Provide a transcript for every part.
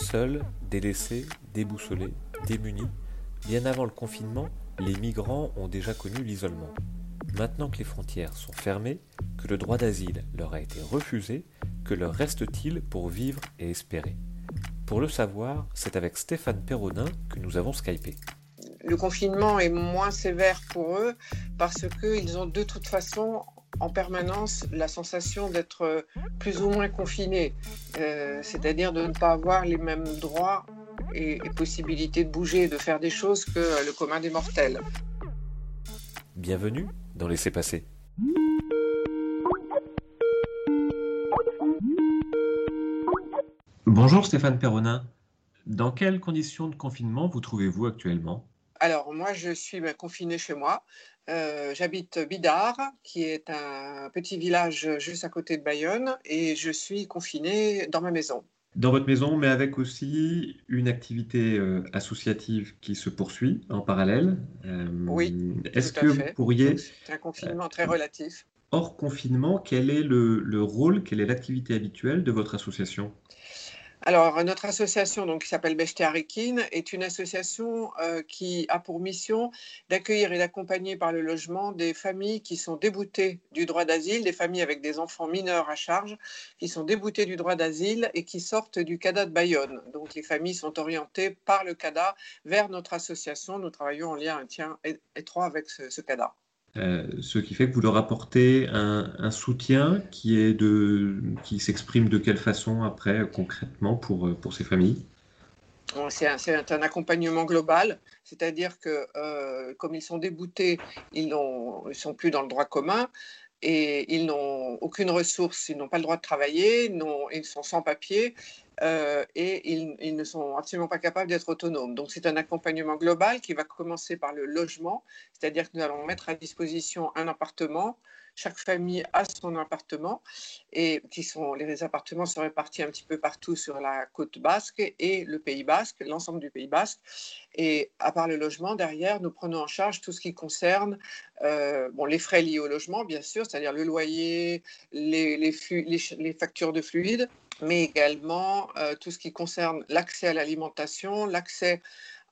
Seuls, délaissés, déboussolés, démunis, bien avant le confinement, les migrants ont déjà connu l'isolement. Maintenant que les frontières sont fermées, que le droit d'asile leur a été refusé, que leur reste-t-il pour vivre et espérer? Pour le savoir, c'est avec Stéphane Perronin que nous avons Skypé. Le confinement est moins sévère pour eux parce qu'ils ont de toute façon en permanence la sensation d'être plus ou moins confinés, euh, c'est-à-dire de ne pas avoir les mêmes droits et, et possibilités de bouger, de faire des choses que le commun des mortels. Bienvenue dans Laissez passer. Bonjour Stéphane Perronin. Dans quelles conditions de confinement vous trouvez-vous actuellement? Alors moi je suis ben, confinée chez moi. Euh, J'habite Bidart, qui est un petit village juste à côté de Bayonne, et je suis confinée dans ma maison. Dans votre maison, mais avec aussi une activité euh, associative qui se poursuit en parallèle. Euh, oui. Est-ce que vous pourriez. C'est un confinement très relatif. Hors confinement, quel est le, le rôle, quelle est l'activité habituelle de votre association? Alors, notre association, qui s'appelle Bechté Arekin, est une association euh, qui a pour mission d'accueillir et d'accompagner par le logement des familles qui sont déboutées du droit d'asile, des familles avec des enfants mineurs à charge, qui sont déboutées du droit d'asile et qui sortent du CADA de Bayonne. Donc, les familles sont orientées par le CADA vers notre association. Nous travaillons en lien étroit avec ce CADA. Euh, ce qui fait que vous leur apportez un, soutien qui est de, qui s'exprime de quelle façon après concrètement pour, pour ces familles? C'est un, un, accompagnement global, c'est-à-dire que euh, comme ils sont déboutés, ils ne sont plus dans le droit commun et ils n'ont aucune ressource, ils n'ont pas le droit de travailler, ils sont sans papier, euh, et ils, ne sont absolument pas capables d'être autonomes. Donc c'est un accompagnement global qui va commencer par le logement, c'est-à-dire que nous allons mettre à disposition un appartement. Chaque famille a son appartement et qui sont, les appartements sont répartis un petit peu partout sur la côte basque et le Pays basque, l'ensemble du Pays basque. Et à part le logement, derrière, nous prenons en charge tout ce qui concerne euh, bon, les frais liés au logement, bien sûr, c'est-à-dire le loyer, les, les, factures de fluides, mais également euh, tout ce qui concerne l'accès à l'alimentation, l'accès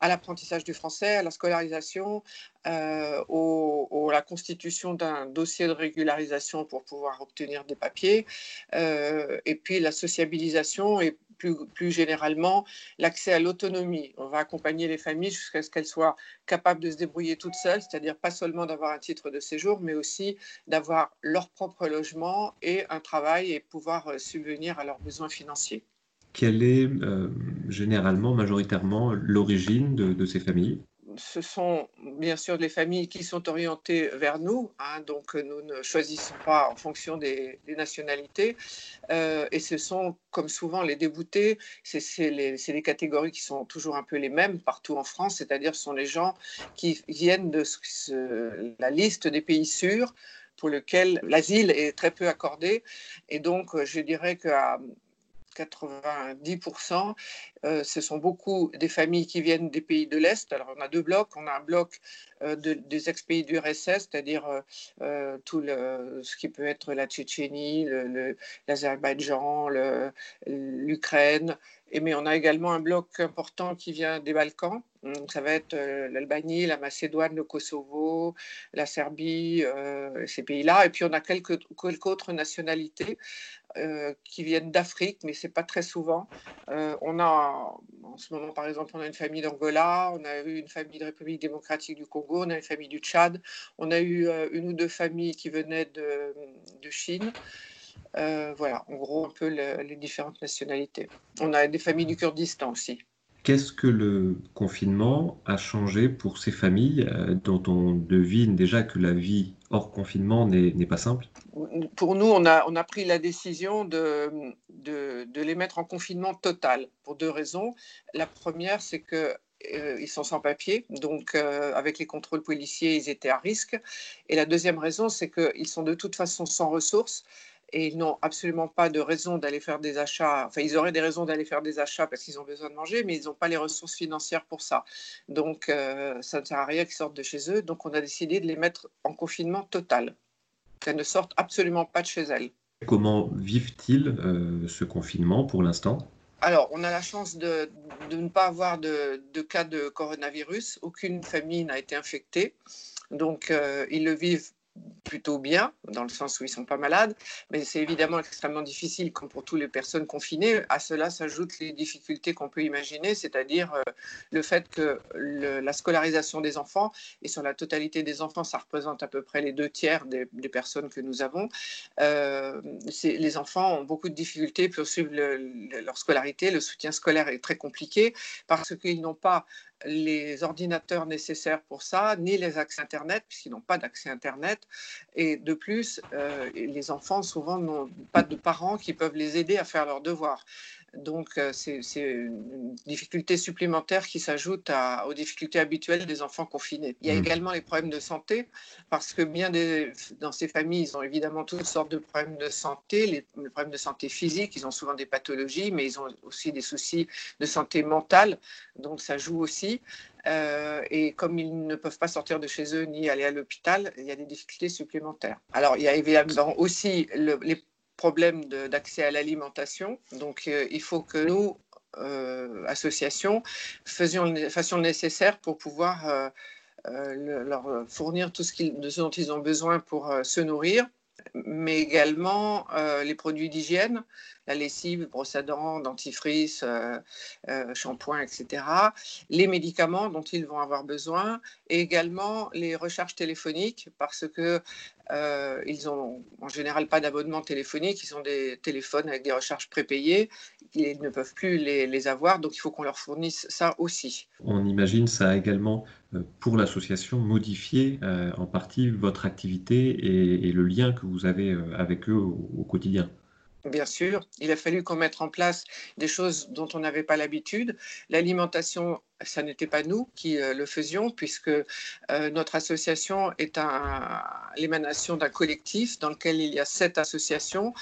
à l'apprentissage du français, à la scolarisation, euh, au, la constitution d'un dossier de régularisation pour pouvoir obtenir des papiers, euh, et puis la sociabilisation plus, généralement l'accès à l'autonomie. On va accompagner les familles jusqu'à ce qu'elles soient capables de se débrouiller toutes seules, c'est-à-dire pas seulement d'avoir un titre de séjour, mais aussi d'avoir leur propre logement et un travail et pouvoir euh, subvenir à leurs besoins financiers. Quelle est euh, généralement, majoritairement, l'origine de ces familles? Ce sont bien sûr les familles qui sont orientées vers nous, hein, donc nous ne choisissons pas en fonction des, nationalités, euh, et ce sont comme souvent les déboutés, c'est les, catégories qui sont toujours un peu les mêmes partout en France, c'est-à-dire ce sont les gens qui viennent de la liste des pays sûrs pour lesquels l'asile est très peu accordé, et donc je dirais qu'à 90%, euh, ce sont beaucoup des familles qui viennent des pays de l'Est. Alors, on a deux blocs. On a un bloc euh, des ex-pays du RSS, c'est-à-dire euh, tout ce qui peut être la Tchétchénie, l'Azerbaïdjan, l'Ukraine. Et mais on a également un bloc important qui vient des Balkans. Ça va être l'Albanie, la Macédoine, le Kosovo, la Serbie, ces pays-là. Et puis on a quelques autres nationalités euh, qui viennent d'Afrique, mais c'est pas très souvent. Euh, on a, en ce moment, par exemple, on a une famille d'Angola, on a eu une famille de République démocratique du Congo, on a une famille du Tchad, on a eu euh, une ou deux familles qui venaient de, de Chine. voilà, en gros, un peu les différentes nationalités. On a des familles du Kurdistan aussi. Qu'est-ce que le confinement a changé pour ces familles dont on devine déjà que la vie hors confinement n'est pas simple? Pour nous, on a, pris la décision de, de, les mettre en confinement total pour deux raisons. La première, c'est que euh, ils sont sans papier, donc euh, avec les contrôles policiers, ils étaient à risque. Et la deuxième raison, c'est qu'ils sont de toute façon sans ressources et ils n'ont absolument pas de raison d'aller faire des achats. Enfin, ils auraient des raisons d'aller faire des achats parce qu'ils ont besoin de manger, mais ils n'ont pas les ressources financières pour ça. Donc, euh, ça ne sert à rien qu'ils sortent de chez eux. Donc, on a décidé de les mettre en confinement total. Qu'elles ne sortent absolument pas de chez elles. Comment vivent-ils euh, ce confinement pour l'instant? Alors, on a la chance de, ne pas avoir de, cas de coronavirus. Aucune famille n'a été infectée. Donc, ils le vivent plutôt bien, dans le sens où ils ne sont pas malades, mais c'est évidemment extrêmement difficile, comme pour toutes les personnes confinées. À cela s'ajoutent les difficultés qu'on peut imaginer, c'est-à-dire euh, le fait que la scolarisation des enfants, et sur la totalité des enfants, ça représente à peu près les deux tiers des, personnes que nous avons, euh, les enfants ont beaucoup de difficultés pour suivre leur scolarité. Le soutien scolaire est très compliqué parce qu'ils n'ont pas les ordinateurs nécessaires pour ça, ni les accès Internet, puisqu'ils n'ont pas d'accès Internet. Et de plus, euh, les enfants souvent n'ont pas de parents qui peuvent les aider à faire leurs devoirs. Donc, euh, c'est une difficulté supplémentaire qui s'ajoute aux difficultés habituelles des enfants confinés. Il y a mmh. également les problèmes de santé, parce que bien dans ces familles, ils ont évidemment toutes sortes de problèmes de santé, les, problèmes de santé physique, ils ont souvent des pathologies, mais ils ont aussi des soucis de santé mentale, donc ça joue aussi. Euh, et comme ils ne peuvent pas sortir de chez eux ni aller à l'hôpital, il y a des difficultés supplémentaires. Alors, il y a évidemment aussi les problème d'accès à l'alimentation. Donc, euh, il faut que nous, euh, associations, faisions, fassions le nécessaire pour pouvoir euh, leur fournir tout ce, ce, dont ils ont besoin pour se nourrir, mais également les produits d'hygiène, la lessive, brosse à dents, dentifrice, shampoing, etc. Les médicaments dont ils vont avoir besoin et également les recharges téléphoniques parce que euh, ils n'ont en général pas d'abonnement téléphonique, ils ont des téléphones avec des recharges prépayées, ils ne peuvent plus les, avoir, donc il faut qu'on leur fournisse ça aussi. On imagine ça a également, euh, pour l'association, modifié euh, en partie votre activité et, le lien que vous avez avec eux au quotidien. Bien sûr, il a fallu qu'on mette en place des choses dont on n'avait pas l'habitude. L'alimentation, ça n'était pas nous qui euh, le faisions, puisque euh, notre association est l'émanation d'un collectif dans lequel il y a sept associations.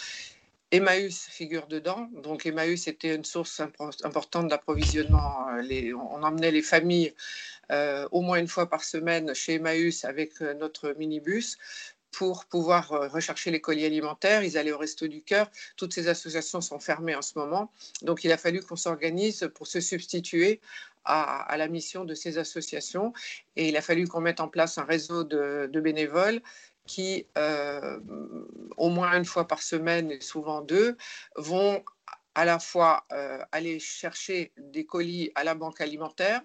Emmaüs figure dedans. Donc Emmaüs était une source importante d'approvisionnement. Euh, on emmenait les familles au moins une fois par semaine chez Emmaüs avec notre minibus pour pouvoir euh, rechercher les colis alimentaires. Ils allaient au Resto du Cœur. Toutes ces associations sont fermées en ce moment. Donc, il a fallu qu'on s'organise pour se substituer à, la mission de ces associations. Et il a fallu qu'on mette en place un réseau de, bénévoles qui, euh, au moins une fois par semaine et souvent deux, vont à la fois euh, aller chercher des colis à la banque alimentaire,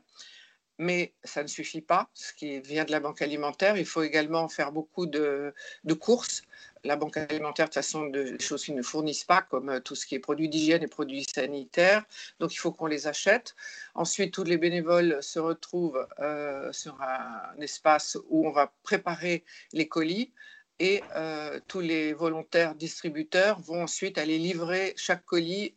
mais ça ne suffit pas, ce qui vient de la banque alimentaire. Il faut également faire beaucoup de, courses. La banque alimentaire, de toute façon, des choses qu'ils ne fournissent pas, comme euh, tout ce qui est produits d'hygiène et produits sanitaires. Donc, il faut qu'on les achète. Ensuite, tous les bénévoles se retrouvent euh, sur un espace où on va préparer les colis et euh, tous les volontaires distributeurs vont ensuite aller livrer chaque colis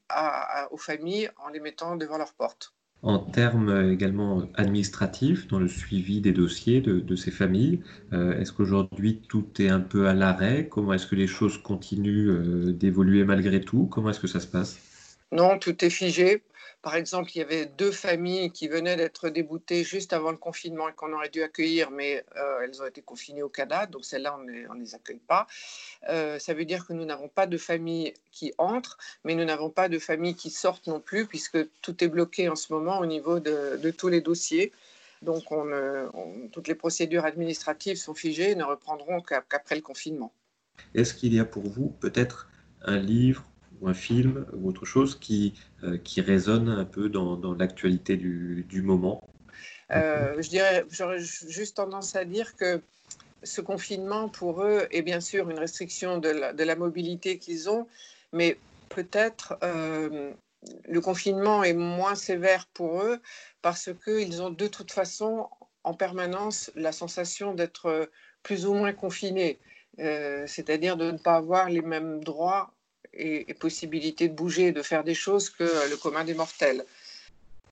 aux familles en les mettant devant leur porte en termes également administratifs, dans le suivi des dossiers de, ces familles. Euh, est-ce qu'aujourd'hui tout est un peu à l'arrêt? Comment est-ce que les choses continuent euh, d'évoluer malgré tout? Comment est-ce que ça se passe? Non, tout est figé. Par exemple, il y avait deux familles qui venaient d'être déboutées juste avant le confinement et qu'on aurait dû accueillir, mais euh, elles ont été confinées au Canada, donc celles-là, on ne les accueille pas. Euh, ça veut dire que nous n'avons pas de famille qui entre, mais nous n'avons pas de famille qui sortent non plus, puisque tout est bloqué en ce moment au niveau de, tous les dossiers. Donc, on, toutes les procédures administratives sont figées et ne reprendront qu'après le confinement. Est-ce qu'il y a pour vous peut-être un livre un film ou autre chose qui, euh, qui résonne un peu dans, l'actualité du, du, moment. Euh, Je dirais, j'aurais juste tendance à dire que ce confinement, pour eux, est bien sûr une restriction de la, de la mobilité qu'ils ont, mais peut-être euh, le confinement est moins sévère pour eux parce qu'ils ont de toute façon en permanence la sensation d'être plus ou moins confinés, c'est-à-dire de ne pas avoir les mêmes droits et, possibilité de bouger, de faire des choses que le commun des mortels.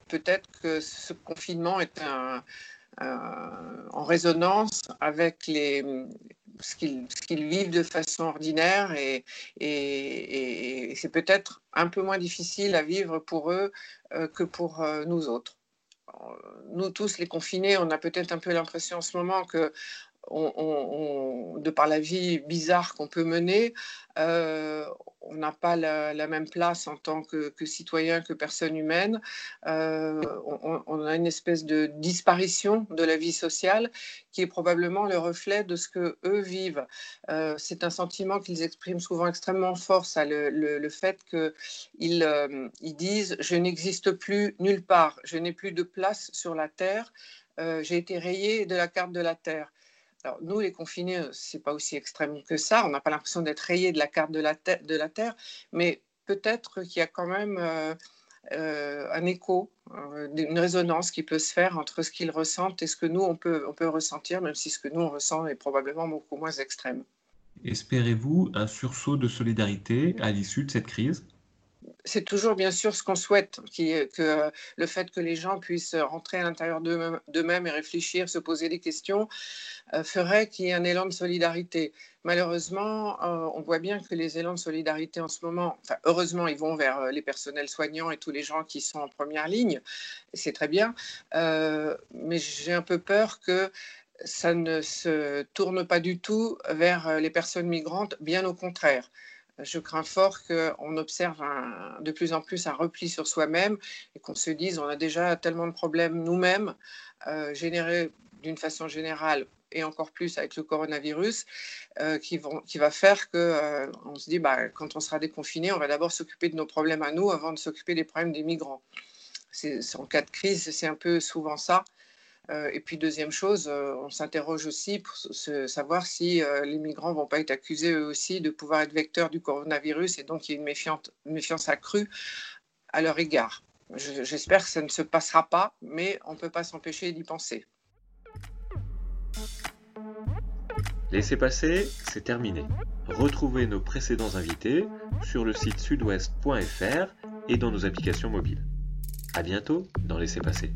Peut-être que ce confinement est en résonance avec les, ce qu'ils vivent de façon ordinaire et, et, c'est peut-être un peu moins difficile à vivre pour eux euh, que pour euh, nous autres. Nous tous, les confinés, on a peut-être un peu l'impression en ce moment que de par la vie bizarre qu'on peut mener, euh, on n'a pas la, même place en tant que, citoyen, que personne humaine. Euh, on, a une espèce de disparition de la vie sociale qui est probablement le reflet de ce que eux vivent. Euh, c'est un sentiment qu'ils expriment souvent extrêmement fort, ça, le, fait qu'ils ils disent je n'existe plus nulle part, je n'ai plus de place sur la terre. j'ai été rayé de la carte de la Terre. Alors, nous, les confinés, euh, ce n'est pas aussi extrême que ça. On n'a pas l'impression d'être rayé de la carte de la, de la Terre, mais peut-être qu'il y a quand même euh, euh, un écho, une résonance qui peut se faire entre ce qu'ils ressentent et ce que nous, on peut, on peut ressentir, même si ce que nous, on ressent est probablement beaucoup moins extrême. Espérez-vous un sursaut de solidarité à l'issue de cette crise? C'est toujours bien sûr ce qu'on souhaite, que le fait que les gens puissent rentrer à l'intérieur d'eux-mêmes et réfléchir, se poser des questions, euh, ferait qu'il y ait un élan de solidarité. Malheureusement, euh, on voit bien que les élans de solidarité en ce moment, heureusement, ils vont vers euh, les personnels soignants et tous les gens qui sont en première ligne, c'est très bien, mais j'ai un peu peur que ça ne se tourne pas du tout vers les personnes migrantes, bien au contraire je crains fort qu'on observe de plus en plus un repli sur soi-même et qu'on se dise on a déjà tellement de problèmes nous-mêmes, euh, générés d'une façon générale et encore plus avec le coronavirus, euh, qui, vont, qui, va faire qu'on euh, se dit bah, quand on sera déconfiné, on va d'abord s'occuper de nos problèmes à nous avant de s'occuper des problèmes des migrants. En cas de crise, c'est un peu souvent ça. Euh, et puis deuxième chose, euh, on s'interroge aussi pour savoir si euh, les migrants vont pas être accusés eux aussi de pouvoir être vecteurs du coronavirus et donc il y a une méfiance, accrue à leur égard. J'espère que ça ne se passera pas, mais on ne peut pas s'empêcher d'y penser. Laissez passer, c'est terminé. Retrouvez nos précédents invités sur le site sudouest.fr et dans nos applications mobiles. À bientôt dans Laissez passer.